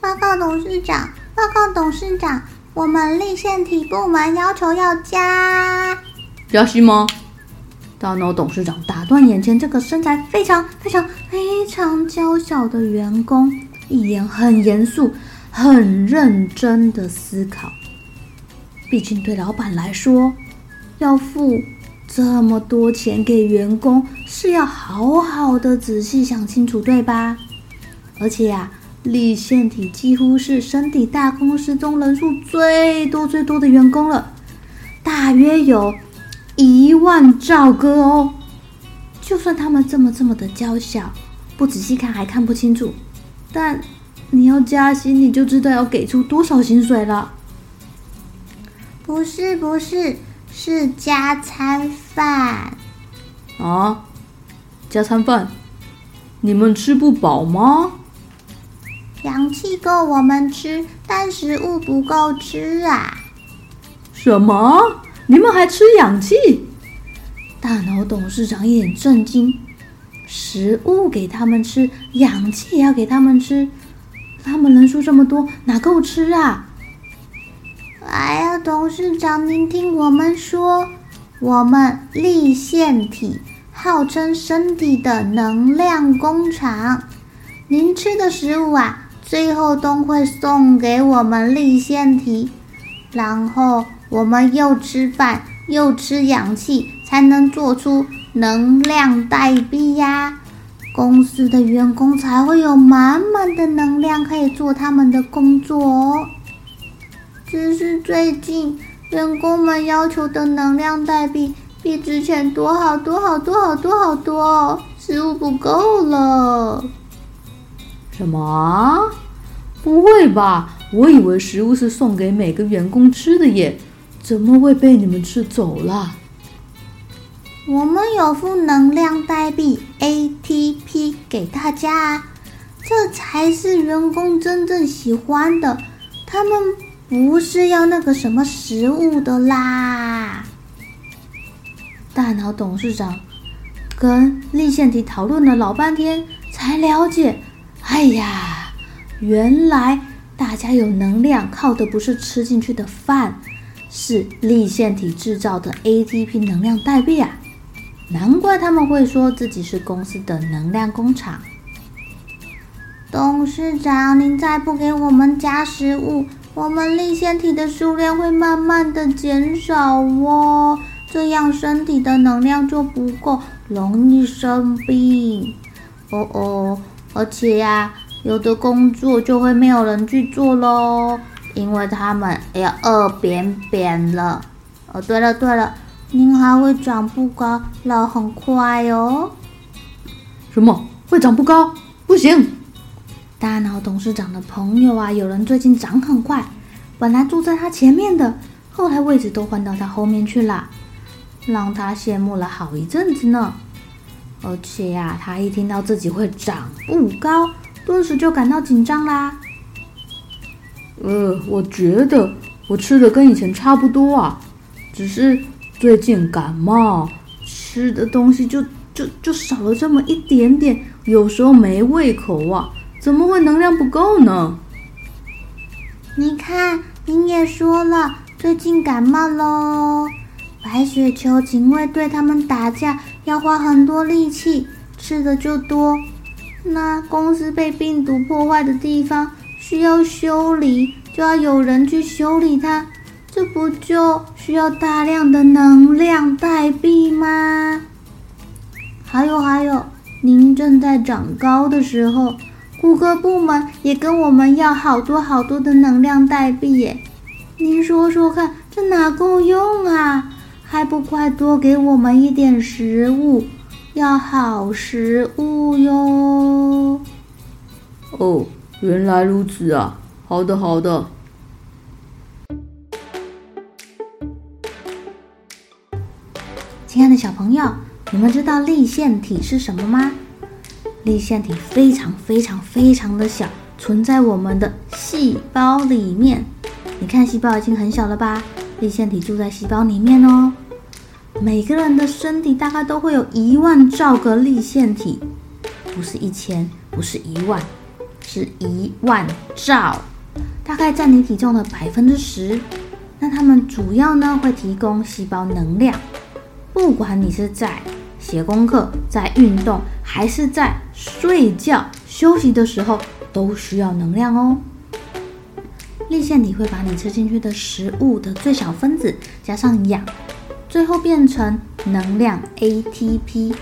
报告董事长，报告董事长，我们立腺体部门要求要加加薪吗？大脑董事长打断眼前这个身材非常非常非常娇小的员工，一脸很严肃、很认真的思考。毕竟对老板来说，要付这么多钱给员工，是要好好的仔细想清楚，对吧？而且呀、粒线体几乎是身体大公司中人数最多最多的员工了，大约有一万兆个哦。就算他们这么这么的娇小，不仔细看还看不清楚，但你要加薪，你就知道要给出多少薪水了。不是不是，是加餐饭。啊？加餐饭？你们吃不饱吗？氧气够我们吃，但食物不够吃啊！什么？你们还吃氧气？大脑董事长一脸震惊。食物给他们吃，氧气也要给他们吃，他们人数这么多，哪够吃啊？哎呀，董事长，您听我们说，我们立腺体号称身体的能量工厂，您吃的食物啊。最后都会送给我们立线体，然后我们又吃饭又吃氧气，才能做出能量代币呀。公司的员工才会有满满的能量，可以做他们的工作哦。只是最近员工们要求的能量代币比之前多好多好多好多好多哦，食物不够了。什么？不会吧？我以为食物是送给每个员工吃的耶，怎么会被你们吃走了？我们有付能量代币 ATP 给大家啊，这才是员工真正喜欢的。他们不是要那个什么食物的啦。大脑董事长跟立线体讨论了老半天，才了解。哎呀，原来大家有能量，靠的不是吃进去的饭，是立腺体制造的 ATP 能量代币啊！难怪他们会说自己是公司的能量工厂。董事长，您再不给我们加食物，我们立腺体的数量会慢慢的减少哦，这样身体的能量就不够，容易生病。哦哦。而且呀，有的工作就会没有人去做喽，因为他们要饿扁扁了。哦，对了对了，您还会长不高，老很快哦。什么？会长不高？不行！大脑董事长的朋友啊，有人最近长很快，本来坐在他前面的，后来位置都换到他后面去了，让他羡慕了好一阵子呢。而且呀、啊，他一听到自己会长不高，顿时就感到紧张啦。呃，我觉得我吃的跟以前差不多啊，只是最近感冒，吃的东西就就就少了这么一点点，有时候没胃口啊，怎么会能量不够呢？你看，您也说了，最近感冒喽。白雪球警卫队他们打架要花很多力气，吃的就多。那公司被病毒破坏的地方需要修理，就要有人去修理它，这不就需要大量的能量代币吗？还有还有，您正在长高的时候，顾客部门也跟我们要好多好多的能量代币耶。您说说看，这哪够用啊？还不快多给我们一点食物，要好食物哟。哦，原来如此啊！好的，好的。亲爱的小朋友，你们知道立腺体是什么吗？立腺体非常非常非常的小，存在我们的细胞里面。你看，细胞已经很小了吧？粒线体住在细胞里面哦。每个人的身体大概都会有一万兆个立线体，不是一千，不是一万，是一万兆，大概占你体重的百分之十。那它们主要呢会提供细胞能量。不管你是在写功课、在运动，还是在睡觉休息的时候，都需要能量哦。粒线体会把你吃进去的食物的最小分子加上氧，最后变成能量 ATP。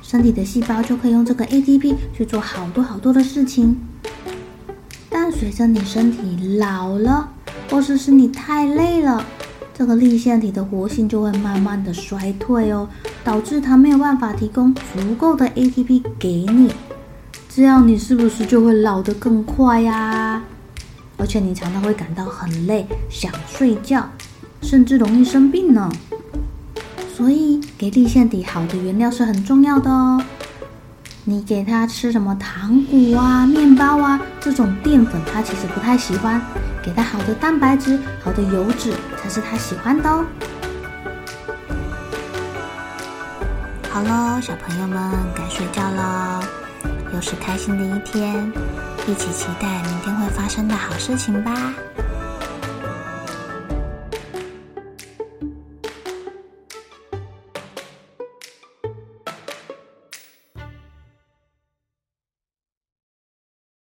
身体的细胞就可以用这个 ATP 去做好多好多的事情。但随着你身体老了，或是是你太累了。这个粒线体的活性就会慢慢的衰退哦，导致它没有办法提供足够的 ATP 给你，这样你是不是就会老得更快呀？而且你常常会感到很累，想睡觉，甚至容易生病呢。所以给立腺体好的原料是很重要的哦。你给它吃什么糖果啊、面包啊这种淀粉，它其实不太喜欢。给它好的蛋白质、好的油脂才是它喜欢的哦。好喽，小朋友们该睡觉了，又是开心的一天，一起期待明天发生的好事情吧。